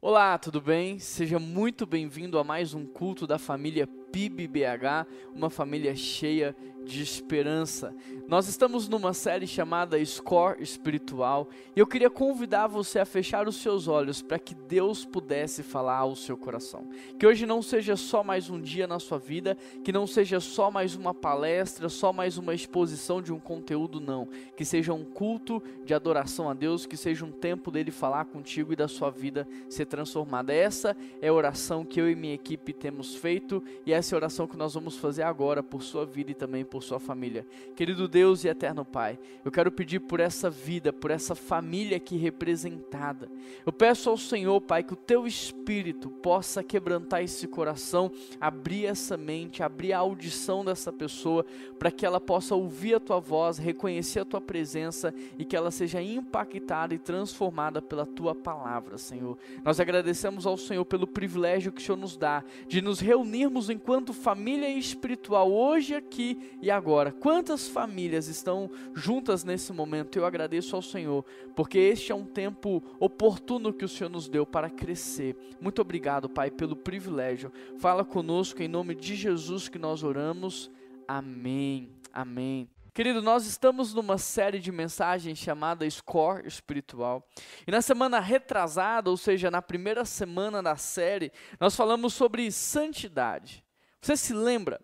Olá, tudo bem? Seja muito bem-vindo a mais um culto da família PIBBH, uma família cheia de esperança. Nós estamos numa série chamada Score Espiritual e eu queria convidar você a fechar os seus olhos para que Deus pudesse falar ao seu coração. Que hoje não seja só mais um dia na sua vida, que não seja só mais uma palestra, só mais uma exposição de um conteúdo, não. Que seja um culto de adoração a Deus, que seja um tempo dele falar contigo e da sua vida ser transformada. Essa é a oração que eu e minha equipe temos feito e essa é a oração que nós vamos fazer agora por sua vida e também por sua família. Querido Deus e eterno Pai, eu quero pedir por essa vida, por essa família aqui representada. Eu peço ao Senhor, Pai, que o teu espírito possa quebrantar esse coração, abrir essa mente, abrir a audição dessa pessoa, para que ela possa ouvir a tua voz, reconhecer a tua presença e que ela seja impactada e transformada pela tua palavra, Senhor. Nós agradecemos ao Senhor pelo privilégio que o Senhor nos dá de nos reunirmos enquanto família espiritual, hoje, aqui e agora. Quantas famílias estão juntas nesse momento? Eu agradeço ao Senhor, porque este é um tempo oportuno que o Senhor nos deu para crescer. Muito obrigado, Pai, pelo privilégio. Fala conosco em nome de Jesus que nós oramos. Amém. Amém. Querido, nós estamos numa série de mensagens chamada Score Espiritual. E na semana retrasada, ou seja, na primeira semana da série, nós falamos sobre santidade. Você se lembra?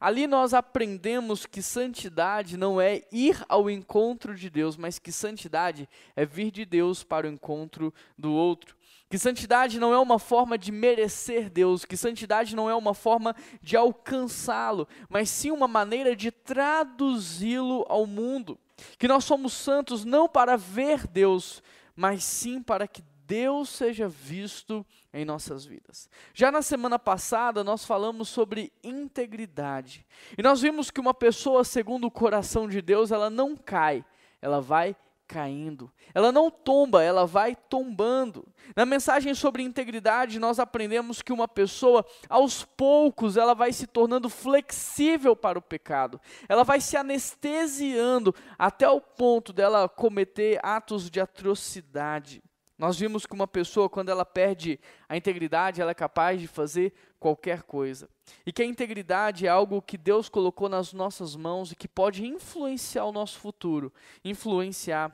Ali nós aprendemos que santidade não é ir ao encontro de Deus, mas que santidade é vir de Deus para o encontro do outro. Que santidade não é uma forma de merecer Deus, que santidade não é uma forma de alcançá-lo, mas sim uma maneira de traduzi-lo ao mundo. Que nós somos santos não para ver Deus, mas sim para que Deus seja visto em nossas vidas. Já na semana passada, nós falamos sobre integridade. E nós vimos que uma pessoa, segundo o coração de Deus, ela não cai, ela vai caindo. Ela não tomba, ela vai tombando. Na mensagem sobre integridade, nós aprendemos que uma pessoa, aos poucos, ela vai se tornando flexível para o pecado. Ela vai se anestesiando até o ponto dela cometer atos de atrocidade. Nós vimos que uma pessoa, quando ela perde a integridade, ela é capaz de fazer qualquer coisa. E que a integridade é algo que Deus colocou nas nossas mãos e que pode influenciar o nosso futuro, influenciar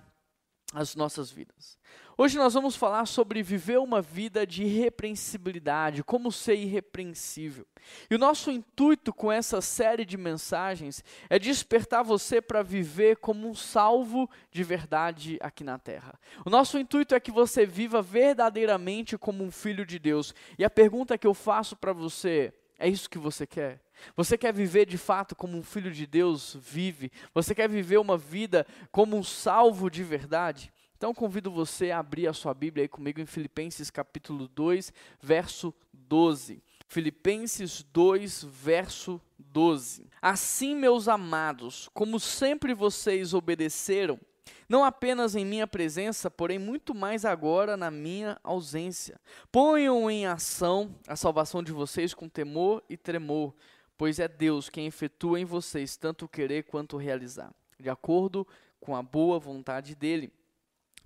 as nossas vidas. Hoje nós vamos falar sobre viver uma vida de irrepreensibilidade, como ser irrepreensível. E o nosso intuito com essa série de mensagens é despertar você para viver como um salvo de verdade aqui na terra. O nosso intuito é que você viva verdadeiramente como um filho de Deus. E a pergunta que eu faço para você é isso que você quer? Você quer viver de fato como um filho de Deus vive? Você quer viver uma vida como um salvo de verdade? Então convido você a abrir a sua Bíblia aí comigo em Filipenses capítulo 2, verso 12. Filipenses 2, verso 12. Assim, meus amados, como sempre vocês obedeceram, não apenas em minha presença, porém muito mais agora na minha ausência. Ponham em ação a salvação de vocês com temor e tremor, pois é Deus quem efetua em vocês tanto querer quanto realizar, de acordo com a boa vontade dele.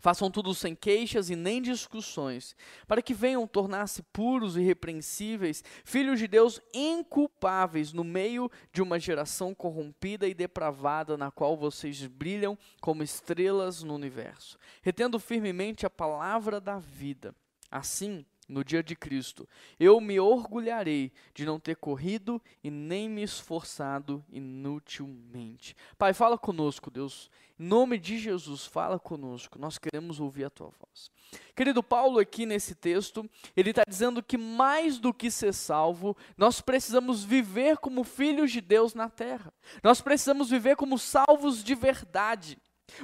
Façam tudo sem queixas e nem discussões, para que venham tornar-se puros e irrepreensíveis, filhos de Deus inculpáveis no meio de uma geração corrompida e depravada, na qual vocês brilham como estrelas no universo, retendo firmemente a palavra da vida. Assim, no dia de Cristo. Eu me orgulharei de não ter corrido e nem me esforçado inutilmente. Pai, fala conosco, Deus. Em nome de Jesus, fala conosco. Nós queremos ouvir a tua voz. Querido Paulo, aqui nesse texto, ele está dizendo que mais do que ser salvo, nós precisamos viver como filhos de Deus na terra. Nós precisamos viver como salvos de verdade.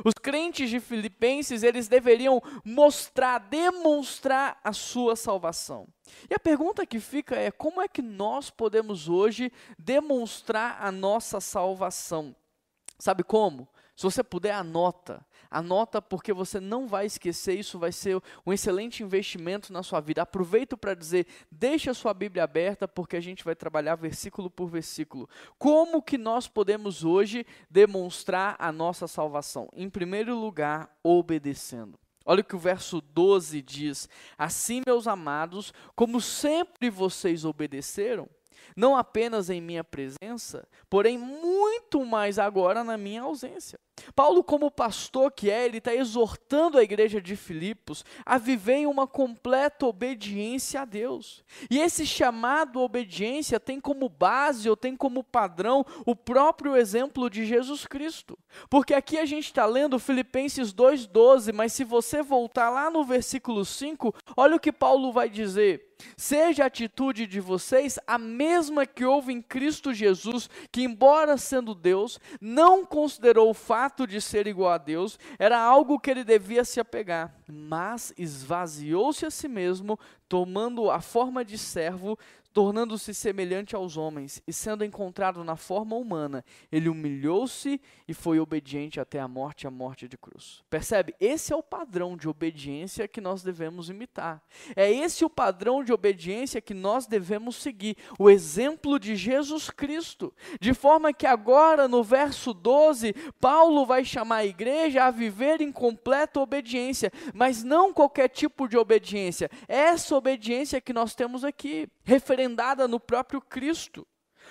Os crentes de Filipenses, eles deveriam mostrar, demonstrar a sua salvação. E a pergunta que fica é: como é que nós podemos hoje demonstrar a nossa salvação? Sabe como? Se você puder, anota. Anota porque você não vai esquecer, isso vai ser um excelente investimento na sua vida. Aproveito para dizer, deixa a sua Bíblia aberta porque a gente vai trabalhar versículo por versículo. Como que nós podemos hoje demonstrar a nossa salvação? Em primeiro lugar, obedecendo Olha o que o verso 12 diz: Assim, meus amados, como sempre vocês obedeceram, não apenas em minha presença, porém muito mais agora na minha ausência. Paulo, como pastor que é, ele está exortando a igreja de Filipos a viver em uma completa obediência a Deus. E esse chamado obediência tem como base ou tem como padrão o próprio exemplo de Jesus Cristo. Porque aqui a gente está lendo Filipenses 2,12, mas se você voltar lá no versículo 5, olha o que Paulo vai dizer. Seja a atitude de vocês a mesma que houve em Cristo Jesus, que, embora sendo Deus, não considerou o fato de ser igual a Deus, era algo que ele devia se apegar, mas esvaziou-se a si mesmo, tomando a forma de servo, tornando-se semelhante aos homens, e sendo encontrado na forma humana, ele humilhou-se e foi obediente até a morte a morte de cruz. Percebe? Esse é o padrão de obediência que nós devemos imitar. É esse o padrão de obediência que nós devemos seguir, o exemplo de Jesus Cristo. De forma que agora, no verso 12, Paulo vai chamar a igreja a viver em completa obediência, mas não qualquer tipo de obediência. Essa obediência que nós temos aqui, referente referendada no próprio Cristo.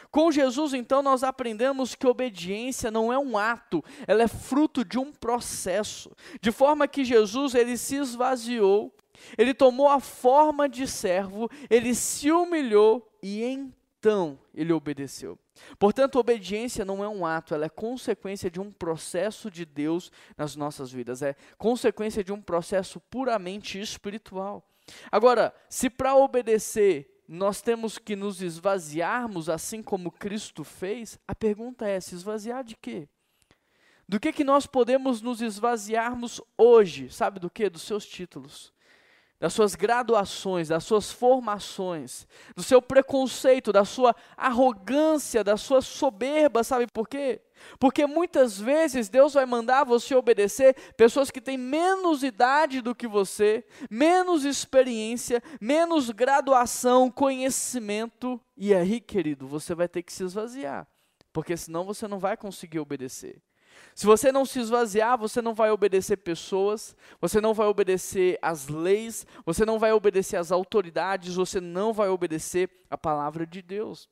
Com Jesus, então, nós aprendemos que obediência não é um ato, ela é fruto de um processo. De forma que Jesus, ele se esvaziou, ele tomou a forma de servo, ele se humilhou e então ele obedeceu. Portanto, obediência não é um ato, ela é consequência de um processo de Deus nas nossas vidas, é consequência de um processo puramente espiritual. Agora, se para obedecer nós temos que nos esvaziarmos assim como Cristo fez, a pergunta é: se esvaziar de quê? Do que que nós podemos nos esvaziarmos hoje? Sabe do que? Dos seus títulos, das suas graduações, das suas formações, do seu preconceito, da sua arrogância, da sua soberba, sabe por quê? Porque muitas vezes Deus vai mandar você obedecer pessoas que têm menos idade do que você, menos experiência, menos graduação, conhecimento. E aí, querido, você vai ter que se esvaziar, porque senão você não vai conseguir obedecer. Se você não se esvaziar, você não vai obedecer pessoas, você não vai obedecer às leis, você não vai obedecer às autoridades, você não vai obedecer a palavra de Deus.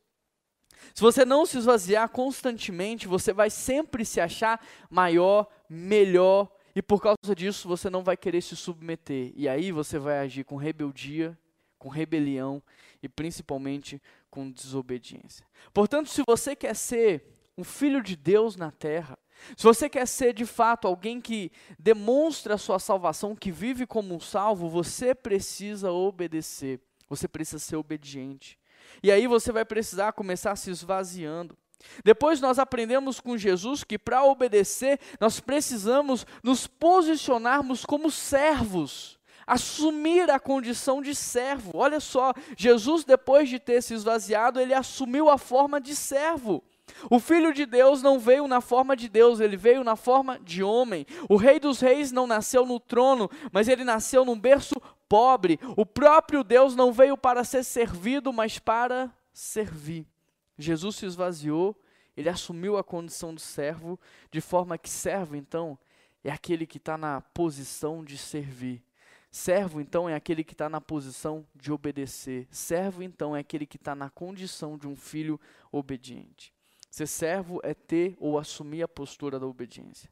Se você não se esvaziar constantemente, você vai sempre se achar maior, melhor, e por causa disso você não vai querer se submeter. E aí você vai agir com rebeldia, com rebelião e principalmente com desobediência. Portanto, se você quer ser um filho de Deus na terra, se você quer ser de fato alguém que demonstra a sua salvação, que vive como um salvo, você precisa obedecer, você precisa ser obediente. E aí você vai precisar começar se esvaziando. Depois nós aprendemos com Jesus que para obedecer, nós precisamos nos posicionarmos como servos, assumir a condição de servo. Olha só, Jesus depois de ter se esvaziado, ele assumiu a forma de servo. O Filho de Deus não veio na forma de Deus, ele veio na forma de homem. O Rei dos Reis não nasceu no trono, mas ele nasceu num berço pobre. O próprio Deus não veio para ser servido, mas para servir. Jesus se esvaziou, ele assumiu a condição de servo, de forma que servo, então, é aquele que está na posição de servir. Servo, então, é aquele que está na posição de obedecer. Servo, então, é aquele que está na condição de um filho obediente. Ser servo é ter ou assumir a postura da obediência.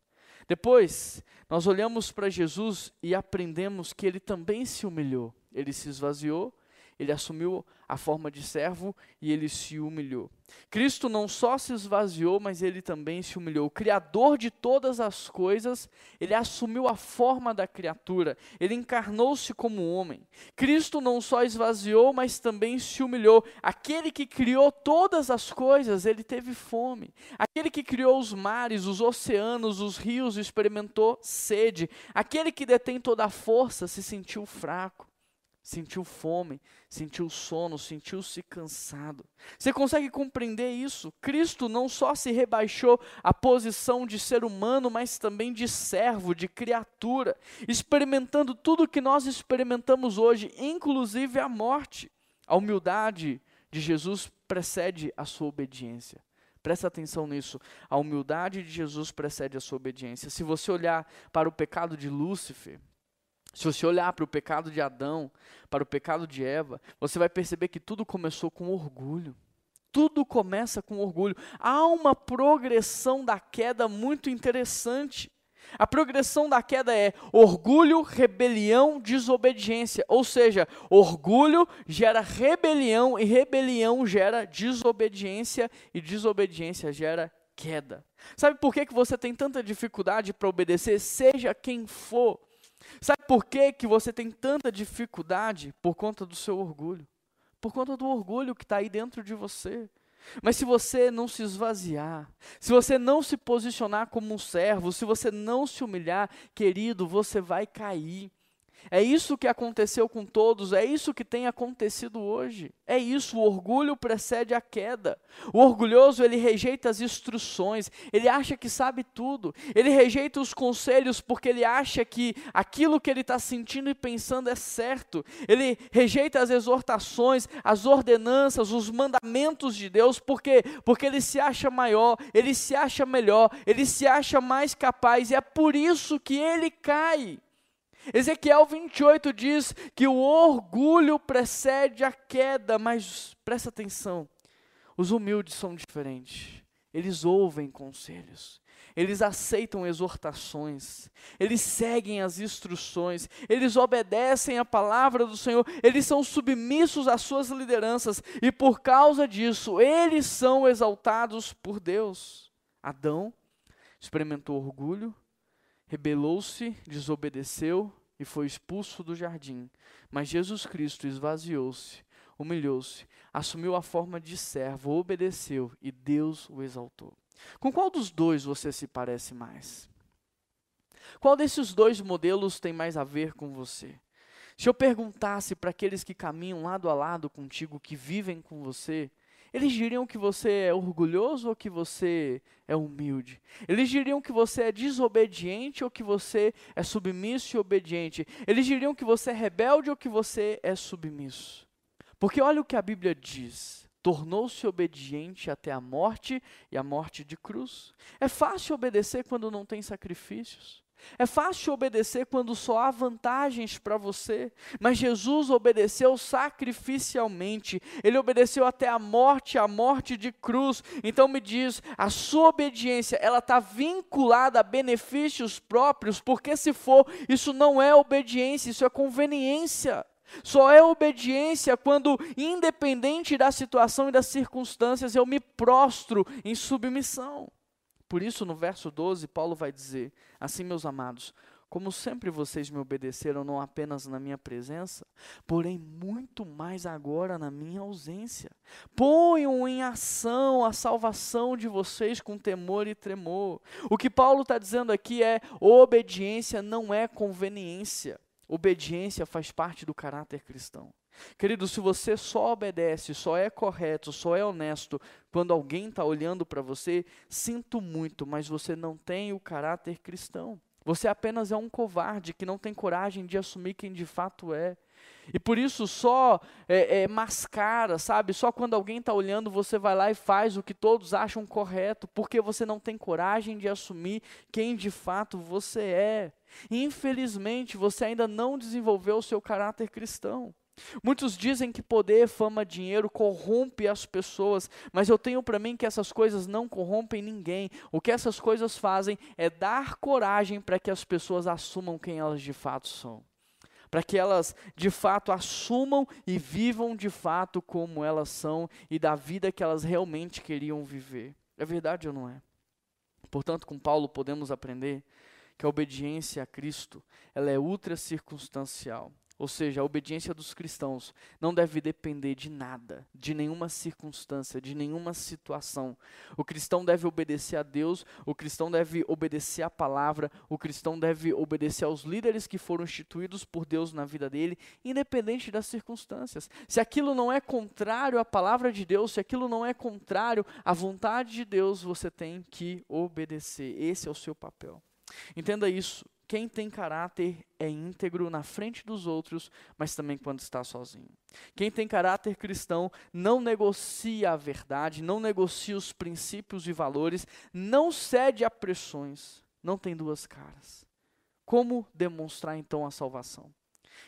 Depois, nós olhamos para Jesus e aprendemos que ele também se humilhou. Ele se esvaziou, ele assumiu a forma de servo e ele se humilhou. Cristo não só se esvaziou, mas ele também se humilhou. O Criador de todas as coisas, ele assumiu a forma da criatura, ele encarnou-se como homem. Cristo não só esvaziou, mas também se humilhou. Aquele que criou todas as coisas, ele teve fome. Aquele que criou os mares, os oceanos, os rios, experimentou sede. Aquele que detém toda a força se sentiu fraco sentiu fome, sentiu sono, sentiu-se cansado. Você consegue compreender isso? Cristo não só se rebaixou à posição de ser humano, mas também de servo, de criatura, experimentando tudo o que nós experimentamos hoje, inclusive a morte. A humildade de Jesus precede a sua obediência. Presta atenção nisso. A humildade de Jesus precede a sua obediência. Se você olhar para o pecado de Lúcifer, Se você olhar para o pecado de Adão, para o pecado de Eva, você vai perceber que tudo começou com orgulho. Tudo começa com orgulho. Há uma progressão da queda muito interessante. A progressão da queda é orgulho, rebelião, desobediência. Ou seja, orgulho gera rebelião e rebelião gera desobediência e desobediência gera queda. Sabe por que, que você tem tanta dificuldade para obedecer, seja quem for? Sabe por que, que você tem tanta dificuldade? Por conta do seu orgulho. Por conta do orgulho que está aí dentro de você. Mas se você não se esvaziar, se você não se posicionar como um servo, se você não se humilhar, querido, você vai cair. É isso que aconteceu com todos, é isso que tem acontecido hoje. É isso, o orgulho precede a queda. O orgulhoso, ele rejeita as instruções, ele acha que sabe tudo, ele rejeita os conselhos porque ele acha que aquilo que ele está sentindo e pensando é certo. Ele rejeita as exortações, as ordenanças, os mandamentos de Deus, por quê? Porque ele se acha maior, ele se acha melhor, ele se acha mais capaz, e é por isso que ele cai. Ezequiel 28 diz que o orgulho precede a queda, mas presta atenção, os humildes são diferentes. Eles ouvem conselhos, eles aceitam exortações, eles seguem as instruções, eles obedecem a palavra do Senhor, eles são submissos às suas lideranças e por causa disso eles são exaltados por Deus. Adão experimentou orgulho, rebelou-se, desobedeceu e foi expulso do jardim. Mas Jesus Cristo esvaziou-se, humilhou-se, assumiu a forma de servo, obedeceu e Deus o exaltou. Com qual dos dois você se parece mais? Qual desses dois modelos tem mais a ver com você? Se eu perguntasse para aqueles que caminham lado a lado contigo, que vivem com você, eles diriam que você é orgulhoso ou que você é humilde? Eles diriam que você é desobediente ou que você é submisso e obediente? Eles diriam que você é rebelde ou que você é submisso? Porque olha o que a Bíblia diz. Tornou-se obediente até a morte e a morte de cruz. É fácil obedecer quando não tem sacrifícios. É fácil obedecer quando só há vantagens para você, mas Jesus obedeceu sacrificialmente, ele obedeceu até a morte, a morte de cruz. Então me diz, a sua obediência, ela está vinculada a benefícios próprios, porque se for, isso não é obediência, isso é conveniência. Só é obediência quando, independente da situação e das circunstâncias, eu me prostro em submissão. Por isso, no verso 12, Paulo vai dizer: Assim, meus amados, como sempre vocês me obedeceram, não apenas na minha presença, porém muito mais agora na minha ausência. Ponham em ação a salvação de vocês com temor e tremor. O que Paulo está dizendo aqui é: obediência não é conveniência. Obediência faz parte do caráter cristão. Querido, se você só obedece, só é correto, só é honesto quando alguém está olhando para você, sinto muito, mas você não tem o caráter cristão. Você apenas é um covarde que não tem coragem de assumir quem de fato é. E por isso só é, é, mascara, sabe? Só quando alguém está olhando você vai lá e faz o que todos acham correto, porque você não tem coragem de assumir quem de fato você é. Infelizmente você ainda não desenvolveu o seu caráter cristão. Muitos dizem que poder, fama, dinheiro corrompe as pessoas, mas eu tenho para mim que essas coisas não corrompem ninguém. O que essas coisas fazem é dar coragem para que as pessoas assumam quem elas de fato são. Para que elas de fato assumam e vivam de fato como elas são e da vida que elas realmente queriam viver. É verdade ou não é? Portanto, com Paulo podemos aprender que a obediência a Cristo, ela é ultra circunstancial. Ou seja, a obediência dos cristãos não deve depender de nada, de nenhuma circunstância, de nenhuma situação. O cristão deve obedecer a Deus, o cristão deve obedecer à palavra, o cristão deve obedecer aos líderes que foram instituídos por Deus na vida dele, independente das circunstâncias. Se aquilo não é contrário à palavra de Deus, se aquilo não é contrário à vontade de Deus, você tem que obedecer. Esse é o seu papel. Entenda isso. Quem tem caráter é íntegro na frente dos outros, mas também quando está sozinho. Quem tem caráter cristão não negocia a verdade, não negocia os princípios e valores, não cede a pressões, não tem duas caras. Como demonstrar então a salvação?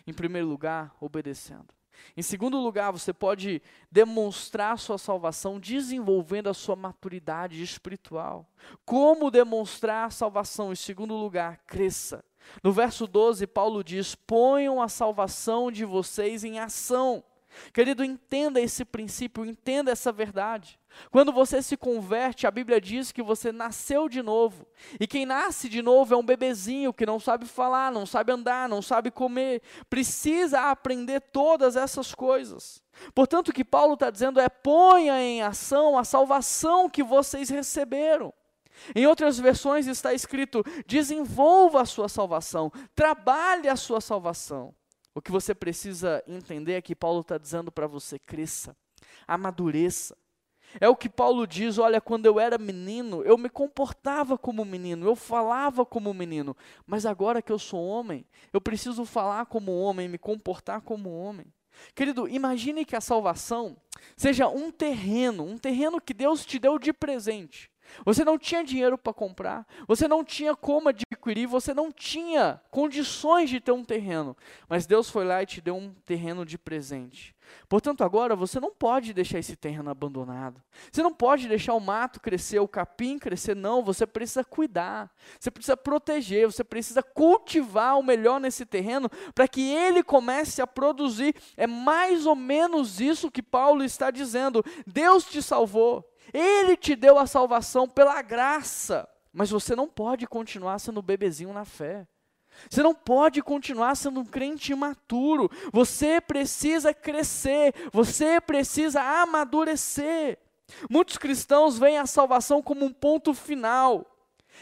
Em primeiro lugar, obedecendo. Em segundo lugar, você pode demonstrar sua salvação desenvolvendo a sua maturidade espiritual. Como demonstrar a salvação? Em segundo lugar, cresça. No verso 12, Paulo diz: ponham a salvação de vocês em ação. Querido, entenda esse princípio, entenda essa verdade. Quando você se converte, a Bíblia diz que você nasceu de novo. E quem nasce de novo é um bebezinho que não sabe falar, não sabe andar, não sabe comer. Precisa aprender todas essas coisas. Portanto, o que Paulo está dizendo é: ponha em ação a salvação que vocês receberam. Em outras versões está escrito: desenvolva a sua salvação, trabalhe a sua salvação. O que você precisa entender é que Paulo está dizendo para você: cresça, amadureça. É o que Paulo diz: olha, quando eu era menino, eu me comportava como menino, eu falava como menino, mas agora que eu sou homem, eu preciso falar como homem, me comportar como homem. Querido, imagine que a salvação seja um terreno, um terreno que Deus te deu de presente. Você não tinha dinheiro para comprar, você não tinha como adquirir, você não tinha condições de ter um terreno, mas Deus foi lá e te deu um terreno de presente. Portanto, agora você não pode deixar esse terreno abandonado. Você não pode deixar o mato crescer, o capim crescer, não. Você precisa cuidar, você precisa proteger, você precisa cultivar o melhor nesse terreno para que ele comece a produzir. É mais ou menos isso que Paulo está dizendo. Deus te salvou, ele te deu a salvação pela graça, mas você não pode continuar sendo bebezinho na fé. Você não pode continuar sendo um crente imaturo. Você precisa crescer, você precisa amadurecer. Muitos cristãos veem a salvação como um ponto final.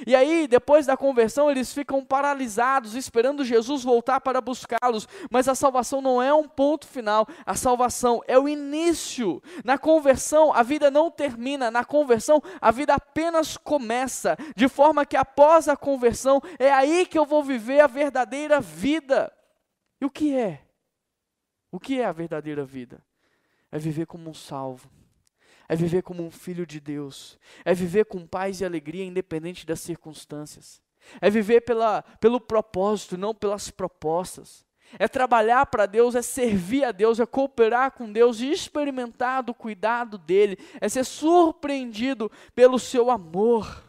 E aí, depois da conversão, eles ficam paralisados, esperando Jesus voltar para buscá-los. Mas a salvação não é um ponto final, a salvação é o início. Na conversão, a vida não termina, na conversão, a vida apenas começa. De forma que após a conversão, é aí que eu vou viver a verdadeira vida. E o que é? O que é a verdadeira vida? É viver como um salvo é viver como um filho de Deus, é viver com paz e alegria independente das circunstâncias, é viver pela, pelo propósito, não pelas propostas, é trabalhar para Deus, é servir a Deus, é cooperar com Deus e experimentar do cuidado dEle, é ser surpreendido pelo seu amor.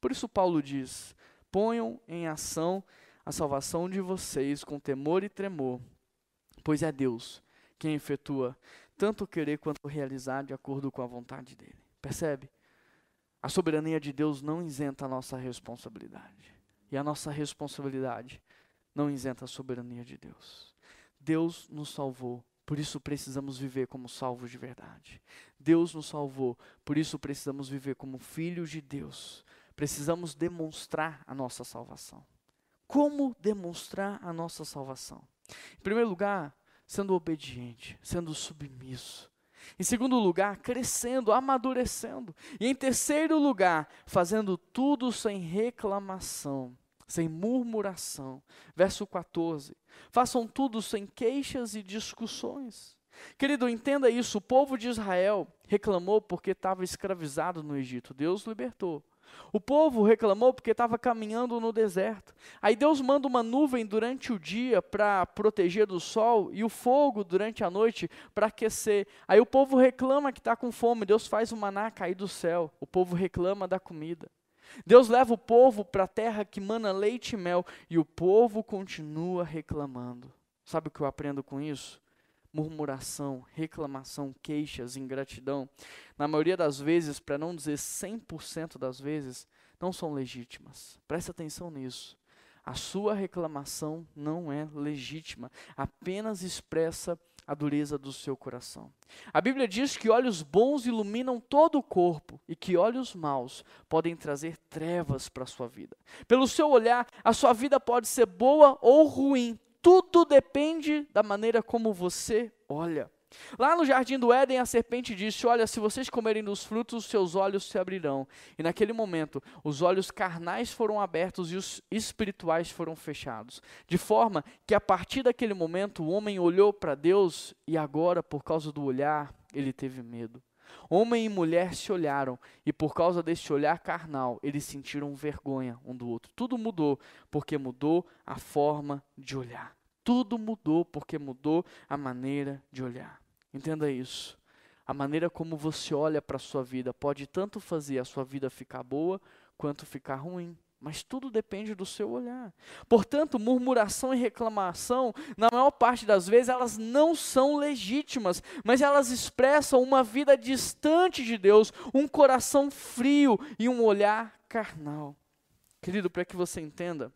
Por isso, Paulo diz: ponham em ação a salvação de vocês com temor e tremor, pois é Deus quem efetua tanto querer quanto realizar de acordo com a vontade dele. Percebe? A soberania de Deus não isenta a nossa responsabilidade. E a nossa responsabilidade não isenta a soberania de Deus. Deus nos salvou, por isso precisamos viver como salvos de verdade. Deus nos salvou, por isso precisamos viver como filhos de Deus. Precisamos demonstrar a nossa salvação. Como demonstrar a nossa salvação? Em primeiro lugar, sendo obediente, sendo submisso. Em segundo lugar, crescendo, amadurecendo. E em terceiro lugar, fazendo tudo sem reclamação, sem murmuração. Verso 14. Façam tudo sem queixas e discussões. Querido, entenda isso: o povo de Israel reclamou porque estava escravizado no Egito. Deus libertou. O povo reclamou porque estava caminhando no deserto. Aí Deus manda uma nuvem durante o dia para proteger do sol e o fogo durante a noite para aquecer. Aí o povo reclama que está com fome. Deus faz o maná cair do céu. O povo reclama da comida. Deus leva o povo para a terra que mana leite e mel e o povo continua reclamando. Sabe o que eu aprendo com isso? Murmuração, reclamação, queixas, ingratidão, na maioria das vezes, para não dizer 100% das vezes, não são legítimas. Preste atenção nisso. A sua reclamação não é legítima, apenas expressa a dureza do seu coração. A Bíblia diz que olhos bons iluminam todo o corpo e que olhos maus podem trazer trevas para a sua vida. Pelo seu olhar, a sua vida pode ser boa ou ruim, tudo depende da maneira como você olha. Lá no jardim do Éden, a serpente disse: Olha, se vocês comerem dos frutos, seus olhos se abrirão. E naquele momento, os olhos carnais foram abertos e os espirituais foram fechados. De forma que, a partir daquele momento, o homem olhou para Deus e agora, por causa do olhar, ele teve medo. Homem e mulher se olharam, e por causa deste olhar carnal, eles sentiram vergonha um do outro. Tudo mudou, porque mudou a forma de olhar. Tudo mudou, porque mudou a maneira de olhar. Entenda isso. A maneira como você olha para a sua vida pode tanto fazer a sua vida ficar boa quanto ficar ruim. Mas tudo depende do seu olhar. Portanto, murmuração e reclamação, na maior parte das vezes, elas não são legítimas, mas elas expressam uma vida distante de Deus, um coração frio e um olhar carnal. Querido, para que você entenda,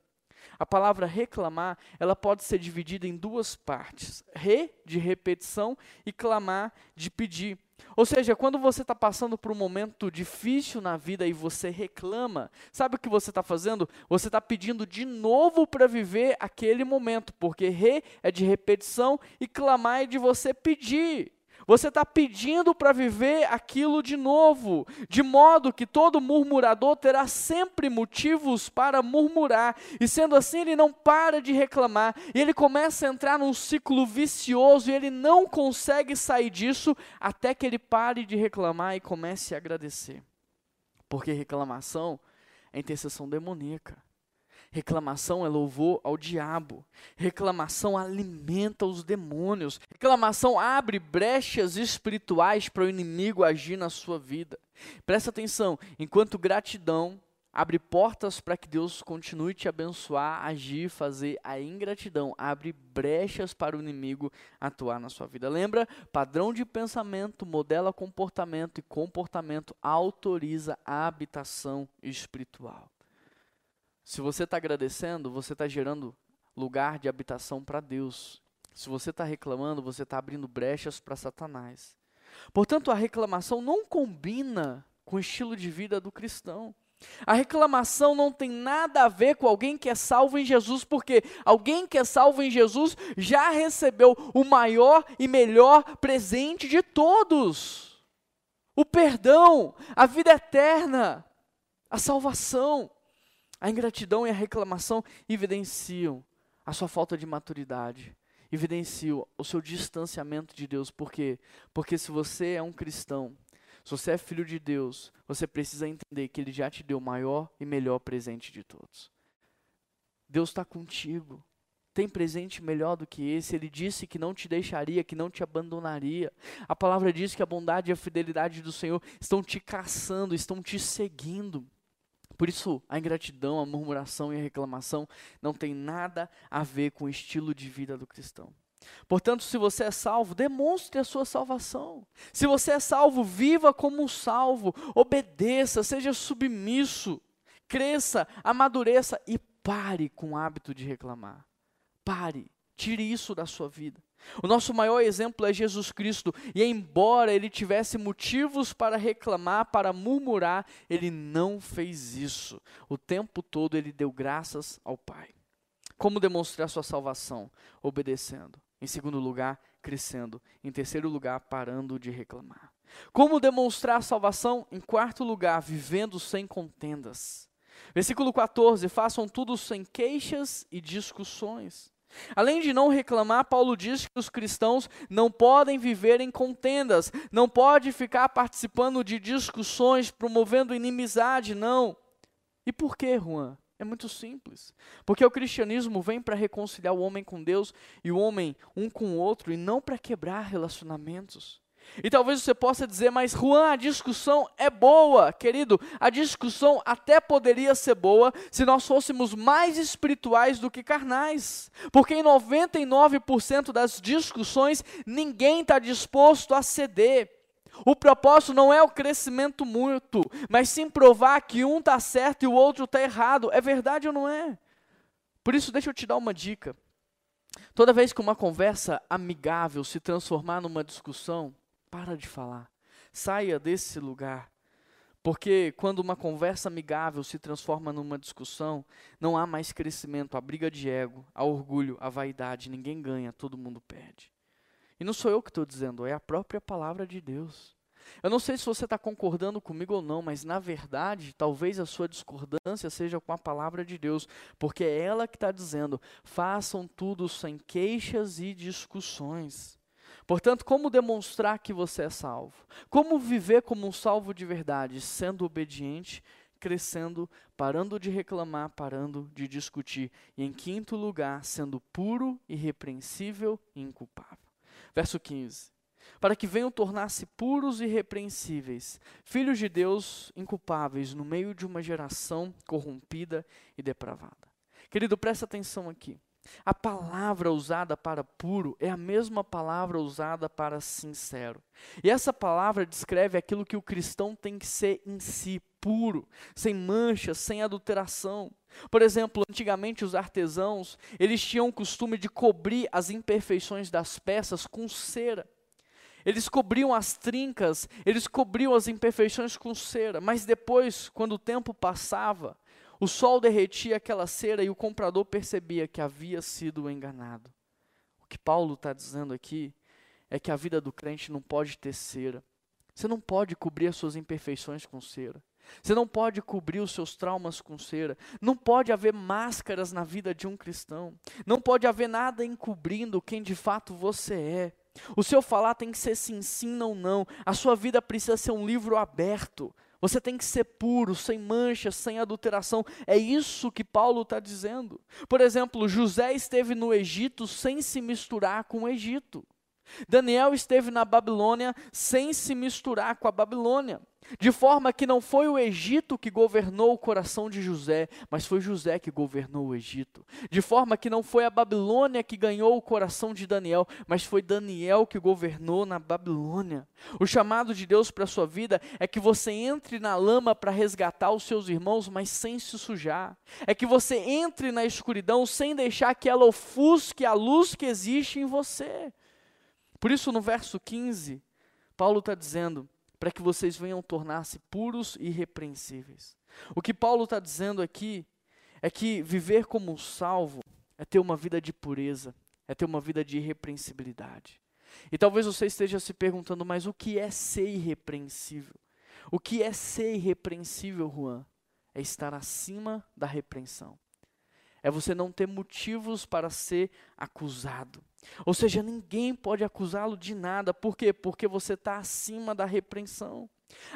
a palavra reclamar, ela pode ser dividida em duas partes: re de repetição e clamar de pedir. Ou seja, quando você está passando por um momento difícil na vida e você reclama, sabe o que você está fazendo? Você está pedindo de novo para viver aquele momento, porque re é de repetição e clamar é de você pedir. Você está pedindo para viver aquilo de novo, de modo que todo murmurador terá sempre motivos para murmurar, e sendo assim, ele não para de reclamar, e ele começa a entrar num ciclo vicioso, e ele não consegue sair disso até que ele pare de reclamar e comece a agradecer. Porque reclamação é intercessão demoníaca. Reclamação é louvor ao diabo. Reclamação alimenta os demônios. Reclamação abre brechas espirituais para o inimigo agir na sua vida. Presta atenção, enquanto gratidão abre portas para que Deus continue te abençoar, agir, fazer a ingratidão, abre brechas para o inimigo atuar na sua vida. Lembra? Padrão de pensamento modela comportamento e comportamento autoriza a habitação espiritual. Se você está agradecendo, você está gerando lugar de habitação para Deus. Se você está reclamando, você está abrindo brechas para Satanás. Portanto, a reclamação não combina com o estilo de vida do cristão. A reclamação não tem nada a ver com alguém que é salvo em Jesus, porque alguém que é salvo em Jesus já recebeu o maior e melhor presente de todos: o perdão, a vida eterna, a salvação. A ingratidão e a reclamação evidenciam a sua falta de maturidade, evidenciam o seu distanciamento de Deus. Por quê? Porque se você é um cristão, se você é filho de Deus, você precisa entender que Ele já te deu o maior e melhor presente de todos. Deus está contigo. Tem presente melhor do que esse. Ele disse que não te deixaria, que não te abandonaria. A palavra diz que a bondade e a fidelidade do Senhor estão te caçando, estão te seguindo. Por isso, a ingratidão, a murmuração e a reclamação não tem nada a ver com o estilo de vida do cristão. Portanto, se você é salvo, demonstre a sua salvação. Se você é salvo, viva como um salvo, obedeça, seja submisso, cresça, amadureça e pare com o hábito de reclamar. Pare, tire isso da sua vida. O nosso maior exemplo é Jesus Cristo, e embora ele tivesse motivos para reclamar, para murmurar, ele não fez isso. O tempo todo ele deu graças ao Pai. Como demonstrar sua salvação? Obedecendo. Em segundo lugar, crescendo. Em terceiro lugar, parando de reclamar. Como demonstrar a salvação? Em quarto lugar, vivendo sem contendas. Versículo 14: Façam tudo sem queixas e discussões. Além de não reclamar, Paulo diz que os cristãos não podem viver em contendas, não pode ficar participando de discussões, promovendo inimizade, não. E por que, Juan? É muito simples. Porque o cristianismo vem para reconciliar o homem com Deus e o homem um com o outro e não para quebrar relacionamentos. E talvez você possa dizer, mas Juan, a discussão é boa, querido. A discussão até poderia ser boa se nós fôssemos mais espirituais do que carnais. Porque em 99% das discussões ninguém está disposto a ceder. O propósito não é o crescimento mútuo, mas sim provar que um está certo e o outro está errado. É verdade ou não é? Por isso, deixa eu te dar uma dica. Toda vez que uma conversa amigável se transformar numa discussão, para de falar. Saia desse lugar. Porque quando uma conversa amigável se transforma numa discussão, não há mais crescimento, a briga de ego, a orgulho, a vaidade, ninguém ganha, todo mundo perde. E não sou eu que estou dizendo, é a própria palavra de Deus. Eu não sei se você está concordando comigo ou não, mas na verdade, talvez a sua discordância seja com a palavra de Deus, porque é ela que está dizendo: façam tudo sem queixas e discussões. Portanto, como demonstrar que você é salvo? Como viver como um salvo de verdade, sendo obediente, crescendo, parando de reclamar, parando de discutir. E em quinto lugar, sendo puro, irrepreensível e inculpável. Verso 15 para que venham tornar-se puros e irrepreensíveis, filhos de Deus inculpáveis no meio de uma geração corrompida e depravada. Querido, presta atenção aqui. A palavra usada para puro é a mesma palavra usada para sincero. E essa palavra descreve aquilo que o cristão tem que ser em si, puro, sem mancha, sem adulteração. Por exemplo, antigamente os artesãos, eles tinham o costume de cobrir as imperfeições das peças com cera. Eles cobriam as trincas, eles cobriam as imperfeições com cera, mas depois, quando o tempo passava, o sol derretia aquela cera e o comprador percebia que havia sido enganado. O que Paulo está dizendo aqui é que a vida do crente não pode ter cera. Você não pode cobrir as suas imperfeições com cera. Você não pode cobrir os seus traumas com cera. Não pode haver máscaras na vida de um cristão. Não pode haver nada encobrindo quem de fato você é. O seu falar tem que ser sim, sim, não, não. A sua vida precisa ser um livro aberto. Você tem que ser puro, sem mancha, sem adulteração. É isso que Paulo está dizendo. Por exemplo, José esteve no Egito sem se misturar com o Egito. Daniel esteve na Babilônia sem se misturar com a Babilônia. De forma que não foi o Egito que governou o coração de José, mas foi José que governou o Egito. De forma que não foi a Babilônia que ganhou o coração de Daniel, mas foi Daniel que governou na Babilônia. O chamado de Deus para a sua vida é que você entre na lama para resgatar os seus irmãos, mas sem se sujar. É que você entre na escuridão sem deixar que ela ofusque a luz que existe em você. Por isso, no verso 15, Paulo está dizendo para que vocês venham tornar-se puros e irrepreensíveis. O que Paulo está dizendo aqui é que viver como um salvo é ter uma vida de pureza, é ter uma vida de irrepreensibilidade. E talvez você esteja se perguntando, mas o que é ser irrepreensível? O que é ser irrepreensível, Juan? É estar acima da repreensão. É você não ter motivos para ser acusado. Ou seja, ninguém pode acusá-lo de nada. Por quê? Porque você está acima da repreensão.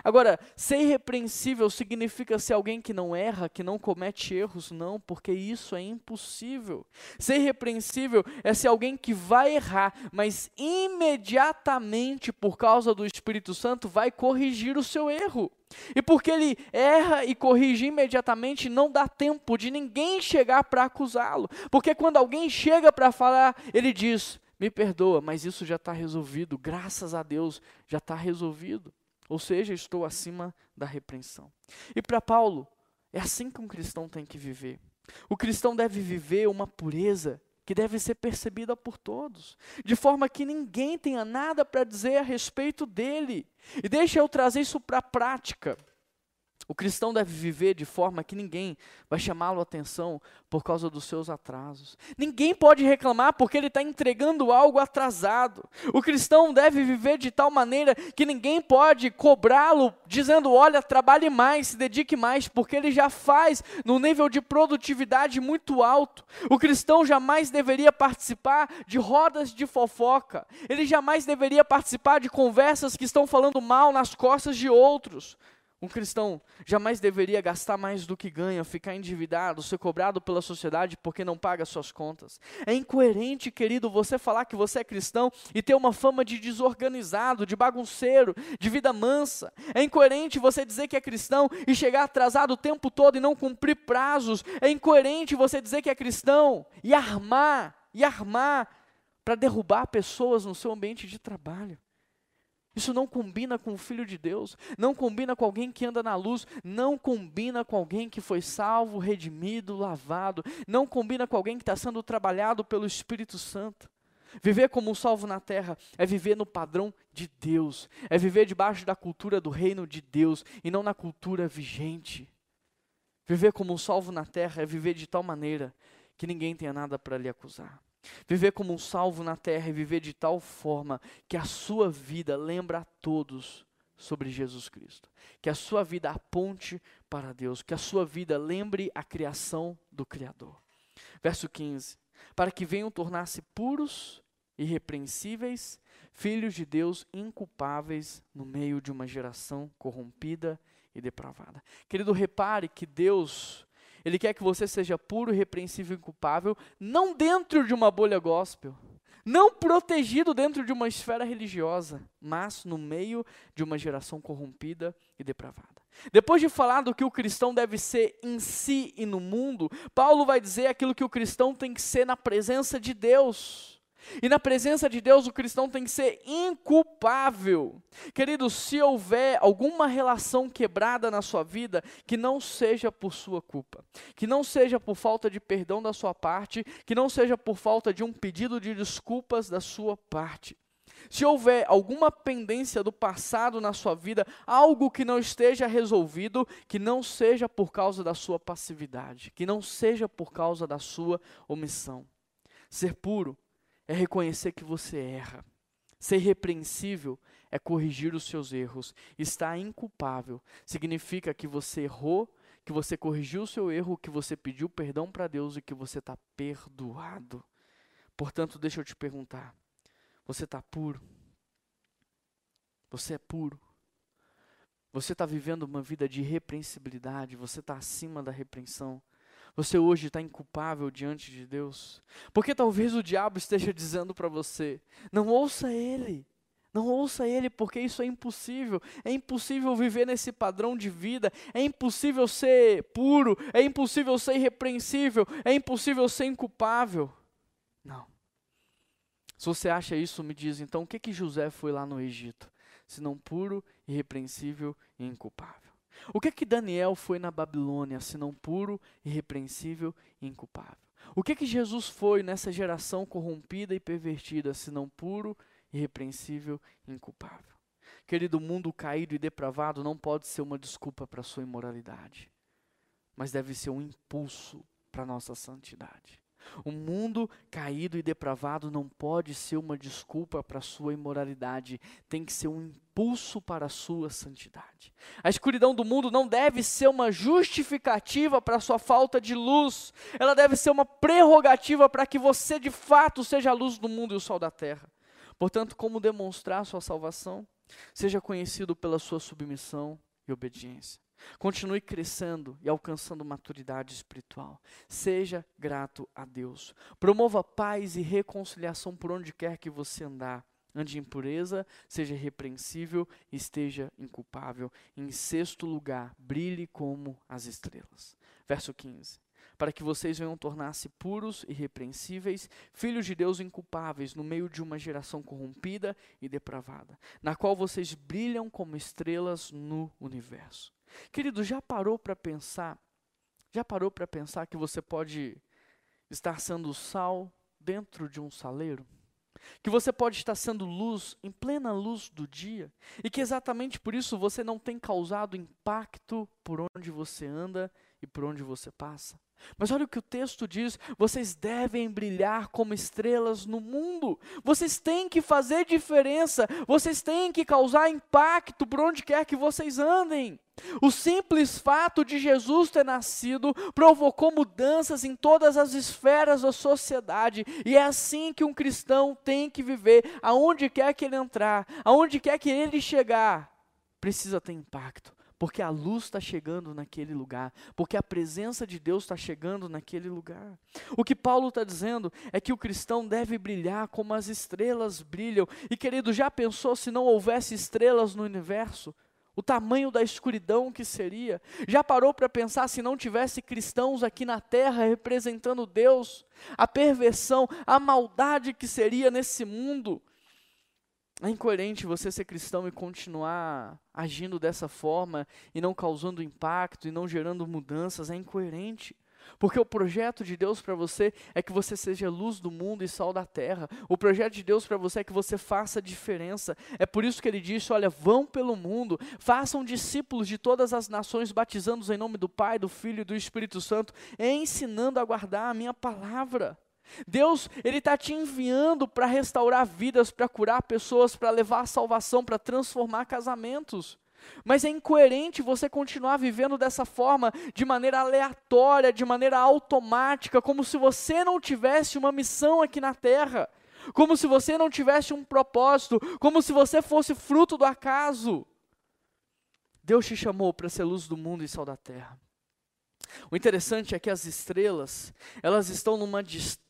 Agora, ser irrepreensível significa ser alguém que não erra, que não comete erros, não, porque isso é impossível. Ser irrepreensível é ser alguém que vai errar, mas imediatamente, por causa do Espírito Santo, vai corrigir o seu erro. E porque ele erra e corrige imediatamente, não dá tempo de ninguém chegar para acusá-lo. Porque quando alguém chega para falar, ele diz: Me perdoa, mas isso já está resolvido, graças a Deus, já está resolvido. Ou seja, estou acima da repreensão. E para Paulo, é assim que um cristão tem que viver. O cristão deve viver uma pureza que deve ser percebida por todos, de forma que ninguém tenha nada para dizer a respeito dele. E deixa eu trazer isso para a prática. O cristão deve viver de forma que ninguém vai chamá-lo a atenção por causa dos seus atrasos. Ninguém pode reclamar porque ele está entregando algo atrasado. O cristão deve viver de tal maneira que ninguém pode cobrá-lo dizendo: olha, trabalhe mais, se dedique mais, porque ele já faz no nível de produtividade muito alto. O cristão jamais deveria participar de rodas de fofoca. Ele jamais deveria participar de conversas que estão falando mal nas costas de outros. Um cristão jamais deveria gastar mais do que ganha, ficar endividado, ser cobrado pela sociedade porque não paga suas contas. É incoerente, querido, você falar que você é cristão e ter uma fama de desorganizado, de bagunceiro, de vida mansa. É incoerente você dizer que é cristão e chegar atrasado o tempo todo e não cumprir prazos. É incoerente você dizer que é cristão e armar, e armar para derrubar pessoas no seu ambiente de trabalho. Isso não combina com o Filho de Deus, não combina com alguém que anda na luz, não combina com alguém que foi salvo, redimido, lavado, não combina com alguém que está sendo trabalhado pelo Espírito Santo. Viver como um salvo na terra é viver no padrão de Deus, é viver debaixo da cultura do reino de Deus e não na cultura vigente. Viver como um salvo na terra é viver de tal maneira que ninguém tenha nada para lhe acusar. Viver como um salvo na terra e viver de tal forma que a sua vida lembra a todos sobre Jesus Cristo. Que a sua vida aponte para Deus, que a sua vida lembre a criação do Criador. Verso 15: Para que venham tornar-se puros, irrepreensíveis, filhos de Deus inculpáveis no meio de uma geração corrompida e depravada. Querido, repare que Deus, Ele quer que você seja puro, repreensível e inculpável, não dentro de uma bolha gospel, não protegido dentro de uma esfera religiosa, mas no meio de uma geração corrompida e depravada. Depois de falar do que o cristão deve ser em si e no mundo, Paulo vai dizer aquilo que o cristão tem que ser na presença de Deus. E na presença de Deus, o cristão tem que ser inculpável. Querido, se houver alguma relação quebrada na sua vida, que não seja por sua culpa, que não seja por falta de perdão da sua parte, que não seja por falta de um pedido de desculpas da sua parte. Se houver alguma pendência do passado na sua vida, algo que não esteja resolvido, que não seja por causa da sua passividade, que não seja por causa da sua omissão. Ser puro é reconhecer que você erra. Ser repreensível é corrigir os seus erros. Estar inculpável significa que você errou, que você corrigiu o seu erro, que você pediu perdão para Deus e que você está perdoado. Portanto, deixa eu te perguntar: você está puro? Você é puro? Você está vivendo uma vida de repreensibilidade? Você está acima da repreensão? Você hoje está inculpável diante de Deus? Porque talvez o diabo esteja dizendo para você: não ouça ele. Não ouça ele, porque isso é impossível. É impossível viver nesse padrão de vida. É impossível ser puro. É impossível ser irrepreensível. É impossível ser inculpável. Não. Se você acha isso, me diz então o que, que José foi lá no Egito, senão puro, irrepreensível e inculpável. O que que Daniel foi na Babilônia, senão puro, irrepreensível e inculpável? O que que Jesus foi nessa geração corrompida e pervertida, senão puro, irrepreensível e inculpável? Querido, o mundo caído e depravado não pode ser uma desculpa para a sua imoralidade, mas deve ser um impulso para a nossa santidade. O mundo caído e depravado não pode ser uma desculpa para a sua imoralidade, tem que ser um impulso para a sua santidade. A escuridão do mundo não deve ser uma justificativa para a sua falta de luz, ela deve ser uma prerrogativa para que você de fato seja a luz do mundo e o sol da terra. Portanto, como demonstrar sua salvação? Seja conhecido pela sua submissão e obediência. Continue crescendo e alcançando maturidade espiritual. Seja grato a Deus. Promova paz e reconciliação por onde quer que você andar. Ande em pureza, seja irrepreensível e esteja inculpável. Em sexto lugar, brilhe como as estrelas. Verso 15 para que vocês venham tornar-se puros e repreensíveis, filhos de Deus inculpáveis, no meio de uma geração corrompida e depravada, na qual vocês brilham como estrelas no universo. Querido, já parou para pensar? Já parou para pensar que você pode estar sendo sal dentro de um saleiro? Que você pode estar sendo luz em plena luz do dia e que exatamente por isso você não tem causado impacto por onde você anda e por onde você passa. Mas olha o que o texto diz: vocês devem brilhar como estrelas no mundo, vocês têm que fazer diferença, vocês têm que causar impacto por onde quer que vocês andem. O simples fato de Jesus ter nascido provocou mudanças em todas as esferas da sociedade, e é assim que um cristão tem que viver, aonde quer que ele entrar, aonde quer que ele chegar, precisa ter impacto porque a luz está chegando naquele lugar, porque a presença de Deus está chegando naquele lugar. O que Paulo está dizendo é que o cristão deve brilhar como as estrelas brilham. E querido, já pensou se não houvesse estrelas no universo? O tamanho da escuridão que seria. Já parou para pensar se não tivesse cristãos aqui na terra representando Deus? A perversão, a maldade que seria nesse mundo. É incoerente você ser cristão e continuar agindo dessa forma e não causando impacto e não gerando mudanças. É incoerente. Porque o projeto de Deus para você é que você seja luz do mundo e sal da terra. O projeto de Deus para você é que você faça diferença. É por isso que ele disse: olha, vão pelo mundo, façam discípulos de todas as nações, batizando-os em nome do Pai, do Filho e do Espírito Santo, ensinando a guardar a minha palavra. Deus, Ele está te enviando para restaurar vidas, para curar pessoas, para levar salvação, para transformar casamentos. Mas é incoerente você continuar vivendo dessa forma, de maneira aleatória, de maneira automática, como se você não tivesse uma missão aqui na terra. como se você não tivesse um propósito, como se você fosse fruto do acaso. Deus te chamou para ser luz do mundo e sal da terra. O interessante é que as estrelas, elas estão numa distância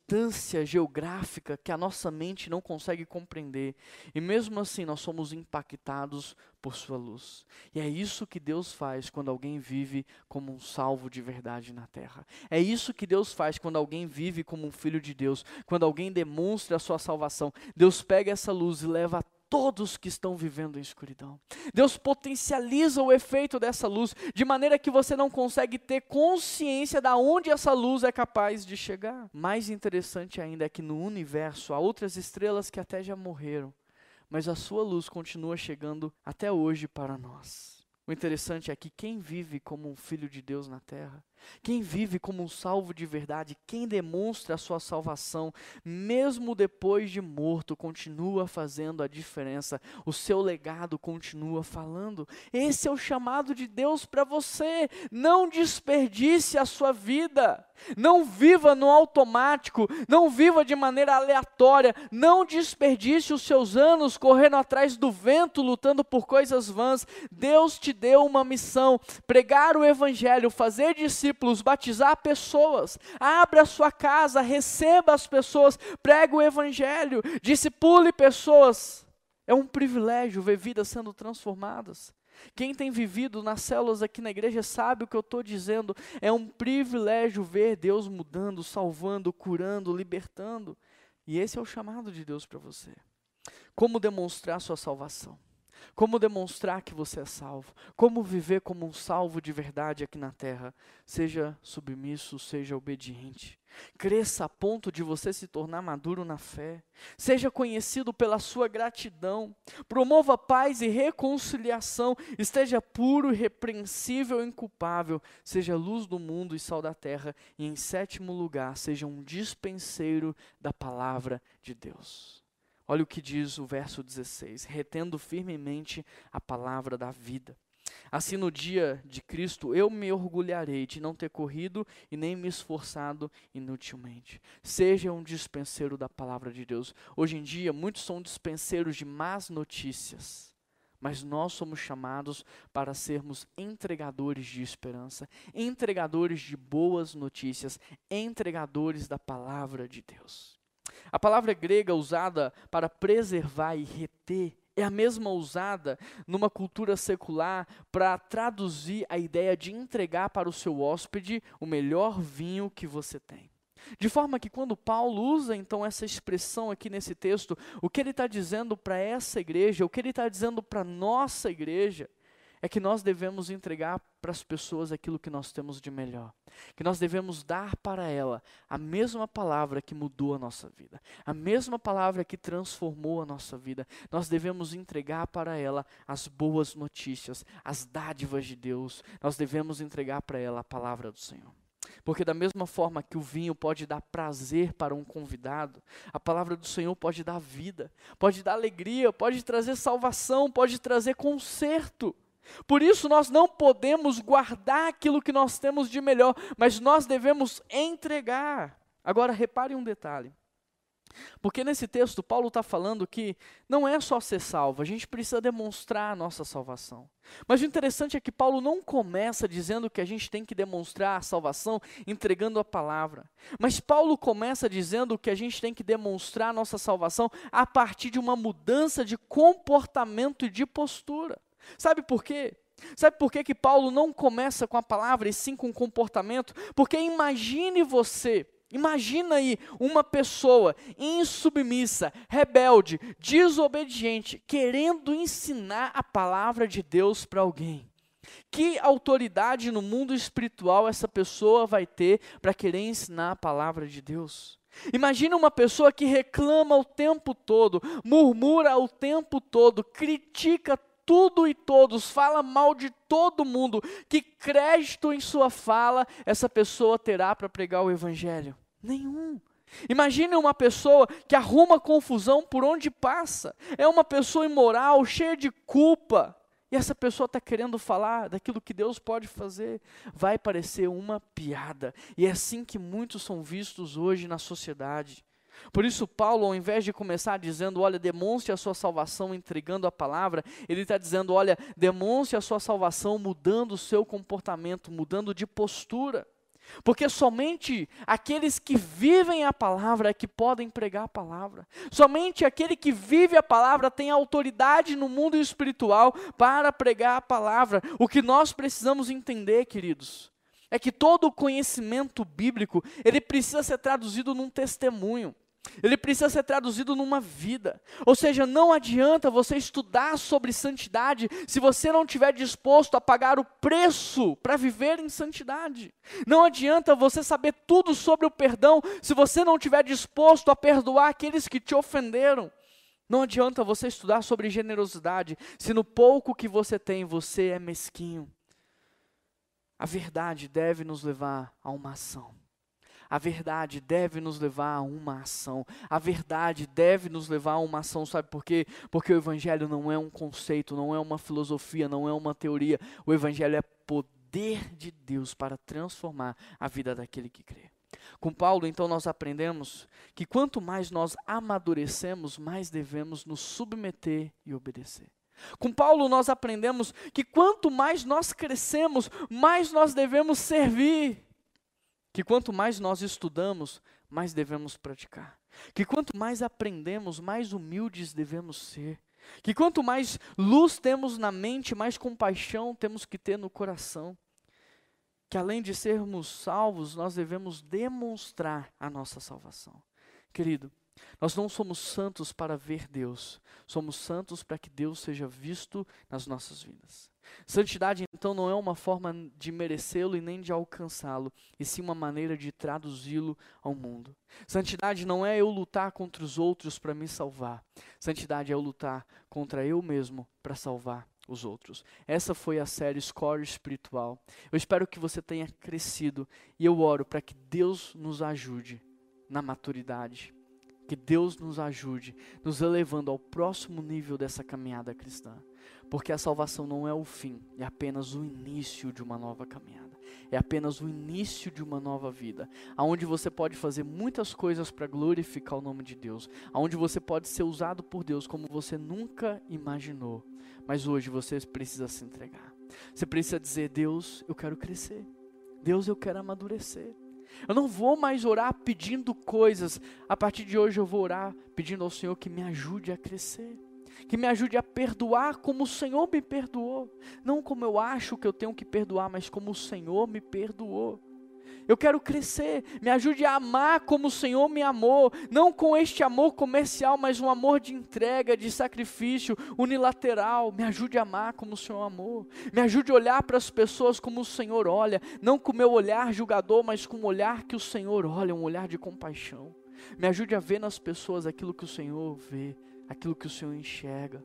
geográfica que a nossa mente não consegue compreender, e mesmo assim nós somos impactados por sua luz. E é isso que Deus faz quando alguém vive como um salvo de verdade na terra. É isso que Deus faz quando alguém vive como um filho de Deus, quando alguém demonstra a sua salvação. Deus pega essa luz e leva a todos que estão vivendo em escuridão. Deus potencializa o efeito dessa luz de maneira que você não consegue ter consciência da onde essa luz é capaz de chegar. Mais interessante ainda é que no universo há outras estrelas que até já morreram, mas a sua luz continua chegando até hoje para nós. O interessante é que quem vive como um filho de Deus na terra, quem vive como um salvo de verdade, quem demonstra a sua salvação, mesmo depois de morto, continua fazendo a diferença, o seu legado continua falando. Esse é o chamado de Deus para você. Não desperdice a sua vida. Não viva no automático, não viva de maneira aleatória, não desperdice os seus anos correndo atrás do vento, lutando por coisas vãs. Deus te deu uma missão: pregar o evangelho, fazer discípulos, batizar pessoas. Abra a sua casa, receba as pessoas, pregue o evangelho, discipule pessoas. É um privilégio ver vidas sendo transformadas. Quem tem vivido nas células aqui na igreja sabe o que eu estou dizendo. É um privilégio ver Deus mudando, salvando, curando, libertando. E esse é o chamado de Deus para você. Como demonstrar sua salvação? Como demonstrar que você é salvo? Como viver como um salvo de verdade aqui na terra? Seja submisso, seja obediente. Cresça a ponto de você se tornar maduro na fé. Seja conhecido pela sua gratidão. Promova paz e reconciliação. Esteja puro, irrepreensível e inculpável. Seja luz do mundo e sal da terra. E em sétimo lugar, seja um dispenseiro da palavra de Deus. Olha o que diz o verso 16: retendo firmemente a palavra da vida. Assim, no dia de Cristo, eu me orgulharei de não ter corrido e nem me esforçado inutilmente. Seja um dispenseiro da palavra de Deus. Hoje em dia, muitos são dispenseiros de más notícias, mas nós somos chamados para sermos entregadores de esperança, entregadores de boas notícias, entregadores da palavra de Deus. A palavra grega usada para preservar e reter é a mesma usada numa cultura secular para traduzir a ideia de entregar para o seu hóspede o melhor vinho que você tem. De forma que quando Paulo usa então essa expressão aqui nesse texto, o que ele está dizendo para essa igreja, o que ele está dizendo para nossa igreja, é que nós devemos entregar para as pessoas aquilo que nós temos de melhor. Que nós devemos dar para ela a mesma palavra que mudou a nossa vida, a mesma palavra que transformou a nossa vida. Nós devemos entregar para ela as boas notícias, as dádivas de Deus. Nós devemos entregar para ela a palavra do Senhor. Porque, da mesma forma que o vinho pode dar prazer para um convidado, a palavra do Senhor pode dar vida, pode dar alegria, pode trazer salvação, pode trazer conserto. Por isso nós não podemos guardar aquilo que nós temos de melhor, mas nós devemos entregar. Agora repare um detalhe. Porque nesse texto Paulo está falando que não é só ser salvo, a gente precisa demonstrar a nossa salvação. Mas o interessante é que Paulo não começa dizendo que a gente tem que demonstrar a salvação entregando a palavra. Mas Paulo começa dizendo que a gente tem que demonstrar a nossa salvação a partir de uma mudança de comportamento e de postura. Sabe por quê? Sabe por quê que Paulo não começa com a palavra e sim com o comportamento? Porque imagine você, imagina aí uma pessoa insubmissa, rebelde, desobediente, querendo ensinar a palavra de Deus para alguém. Que autoridade no mundo espiritual essa pessoa vai ter para querer ensinar a palavra de Deus? Imagina uma pessoa que reclama o tempo todo, murmura o tempo todo, critica tudo e todos, fala mal de todo mundo, que crédito em sua fala essa pessoa terá para pregar o evangelho? Nenhum. Imagine uma pessoa que arruma confusão por onde passa, é uma pessoa imoral, cheia de culpa, e essa pessoa está querendo falar daquilo que Deus pode fazer, vai parecer uma piada, e é assim que muitos são vistos hoje na sociedade. Por isso, Paulo, ao invés de começar dizendo, olha, demonstre a sua salvação entregando a palavra, ele está dizendo, olha, demonstre a sua salvação mudando o seu comportamento, mudando de postura. Porque somente aqueles que vivem a palavra é que podem pregar a palavra. Somente aquele que vive a palavra tem autoridade no mundo espiritual para pregar a palavra. O que nós precisamos entender, queridos, é que todo o conhecimento bíblico, ele precisa ser traduzido num testemunho. Ele precisa ser traduzido numa vida. Ou seja, não adianta você estudar sobre santidade se você não estiver disposto a pagar o preço para viver em santidade. Não adianta você saber tudo sobre o perdão se você não estiver disposto a perdoar aqueles que te ofenderam. Não adianta você estudar sobre generosidade se no pouco que você tem você é mesquinho. A verdade deve nos levar a uma ação. A verdade deve nos levar a uma ação. A verdade deve nos levar a uma ação, sabe por quê? Porque o Evangelho não é um conceito, não é uma filosofia, não é uma teoria. O Evangelho é poder de Deus para transformar a vida daquele que crê. Com Paulo, então, nós aprendemos que quanto mais nós amadurecemos, mais devemos nos submeter e obedecer. Com Paulo, nós aprendemos que quanto mais nós crescemos, mais nós devemos servir que quanto mais nós estudamos, mais devemos praticar. Que quanto mais aprendemos, mais humildes devemos ser. Que quanto mais luz temos na mente, mais compaixão temos que ter no coração. Que além de sermos salvos, nós devemos demonstrar a nossa salvação. Querido, nós não somos santos para ver Deus, somos santos para que Deus seja visto nas nossas vidas. Santidade, então, não é uma forma de merecê-lo e nem de alcançá-lo, e sim uma maneira de traduzi-lo ao mundo. Santidade não é eu lutar contra os outros para me salvar. Santidade é eu lutar contra eu mesmo para salvar os outros. Essa foi a série Score Espiritual. Eu espero que você tenha crescido e eu oro para que Deus nos ajude na maturidade. Que Deus nos ajude, nos elevando ao próximo nível dessa caminhada cristã. Porque a salvação não é o fim, é apenas o início de uma nova caminhada. É apenas o início de uma nova vida, aonde você pode fazer muitas coisas para glorificar o nome de Deus, aonde você pode ser usado por Deus como você nunca imaginou. Mas hoje você precisa se entregar. Você precisa dizer: Deus, eu quero crescer. Deus, eu quero amadurecer. Eu não vou mais orar pedindo coisas. A partir de hoje eu vou orar pedindo ao Senhor que me ajude a crescer que me ajude a perdoar como o Senhor me perdoou, não como eu acho que eu tenho que perdoar, mas como o Senhor me perdoou. Eu quero crescer, me ajude a amar como o Senhor me amou, não com este amor comercial, mas um amor de entrega, de sacrifício unilateral. Me ajude a amar como o Senhor amou, me ajude a olhar para as pessoas como o Senhor olha, não com o meu olhar julgador, mas com o olhar que o Senhor olha, um olhar de compaixão. Me ajude a ver nas pessoas aquilo que o Senhor vê aquilo que o Senhor enxerga.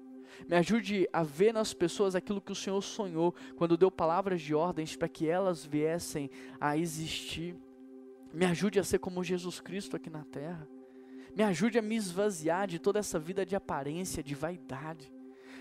Me ajude a ver nas pessoas aquilo que o Senhor sonhou quando deu palavras de ordens para que elas viessem a existir. Me ajude a ser como Jesus Cristo aqui na terra. Me ajude a me esvaziar de toda essa vida de aparência, de vaidade.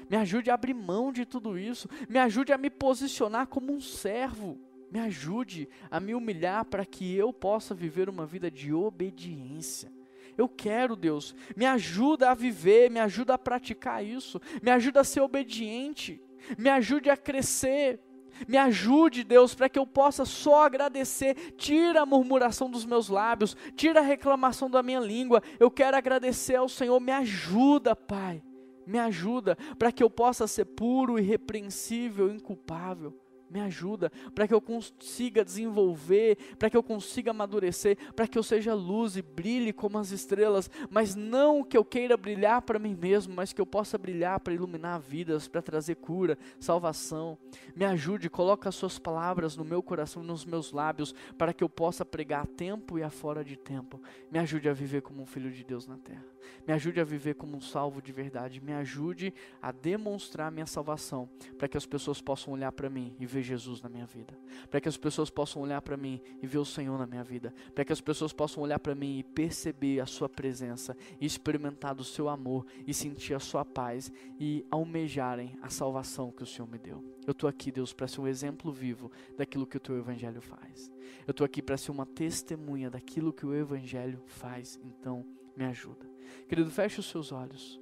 Me ajude a abrir mão de tudo isso. Me ajude a me posicionar como um servo. Me ajude a me humilhar para que eu possa viver uma vida de obediência. Eu quero, Deus, me ajuda a viver, me ajuda a praticar isso, me ajuda a ser obediente, me ajude a crescer. Me ajude, Deus, para que eu possa só agradecer. Tira a murmuração dos meus lábios, tira a reclamação da minha língua. Eu quero agradecer ao Senhor. Me ajuda, Pai. Me ajuda para que eu possa ser puro, irrepreensível, inculpável me ajuda, para que eu consiga desenvolver, para que eu consiga amadurecer, para que eu seja luz e brilhe como as estrelas, mas não que eu queira brilhar para mim mesmo, mas que eu possa brilhar para iluminar vidas, para trazer cura, salvação. Me ajude, coloque as suas palavras no meu coração nos meus lábios, para que eu possa pregar a tempo e a fora de tempo. Me ajude a viver como um filho de Deus na terra. Me ajude a viver como um salvo de verdade. Me ajude a demonstrar minha salvação, para que as pessoas possam olhar para mim e ver Jesus na minha vida. Para que as pessoas possam olhar para mim e ver o Senhor na minha vida. Para que as pessoas possam olhar para mim e perceber a Sua presença, e experimentar do Seu amor, e sentir a Sua paz, e almejarem a salvação que o Senhor me deu. Eu estou aqui, Deus, para ser um exemplo vivo daquilo que o Teu Evangelho faz. Eu estou aqui para ser uma testemunha daquilo que o Evangelho faz. Então, me ajuda. Querido, feche os seus olhos.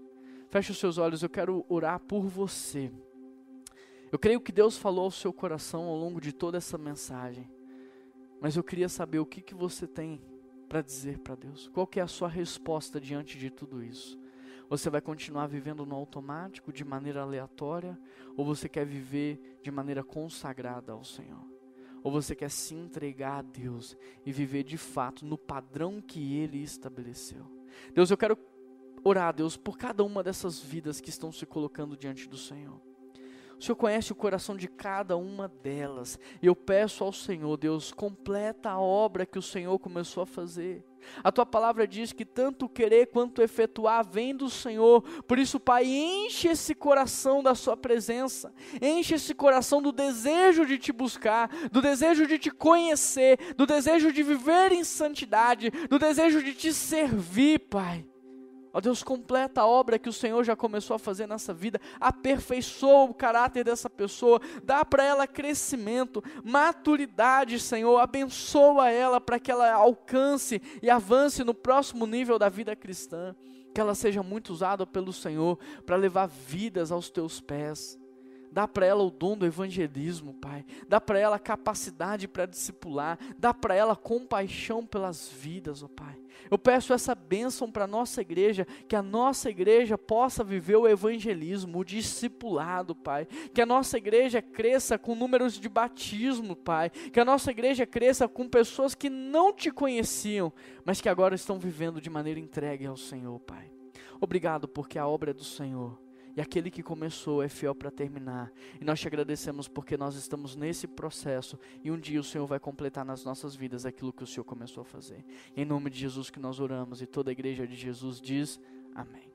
Feche os seus olhos, eu quero orar por você. Eu creio que Deus falou ao seu coração ao longo de toda essa mensagem. Mas eu queria saber o que, que você tem para dizer para Deus. Qual que é a sua resposta diante de tudo isso? Você vai continuar vivendo no automático, de maneira aleatória, ou você quer viver de maneira consagrada ao Senhor? Ou você quer se entregar a Deus e viver de fato no padrão que Ele estabeleceu? Deus, eu quero orar, Deus, por cada uma dessas vidas que estão se colocando diante do Senhor. O Senhor conhece o coração de cada uma delas. Eu peço ao Senhor, Deus, completa a obra que o Senhor começou a fazer. A tua palavra diz que tanto querer quanto efetuar vem do Senhor. Por isso, Pai, enche esse coração da Sua presença, enche esse coração do desejo de te buscar, do desejo de te conhecer, do desejo de viver em santidade, do desejo de te servir, Pai. Ó Deus, completa a obra que o Senhor já começou a fazer nessa vida, aperfeiçoa o caráter dessa pessoa, dá para ela crescimento, maturidade, Senhor, abençoa ela para que ela alcance e avance no próximo nível da vida cristã, que ela seja muito usada pelo Senhor para levar vidas aos teus pés. Dá para ela o dom do evangelismo, Pai. Dá para ela capacidade para discipular. Dá para ela compaixão pelas vidas, ó Pai. Eu peço essa bênção para a nossa igreja, que a nossa igreja possa viver o evangelismo, o discipulado, Pai. Que a nossa igreja cresça com números de batismo, Pai. Que a nossa igreja cresça com pessoas que não te conheciam, mas que agora estão vivendo de maneira entregue ao Senhor, Pai. Obrigado porque a obra é do Senhor e aquele que começou é fiel para terminar. E nós te agradecemos porque nós estamos nesse processo e um dia o Senhor vai completar nas nossas vidas aquilo que o Senhor começou a fazer. Em nome de Jesus que nós oramos e toda a igreja de Jesus diz amém.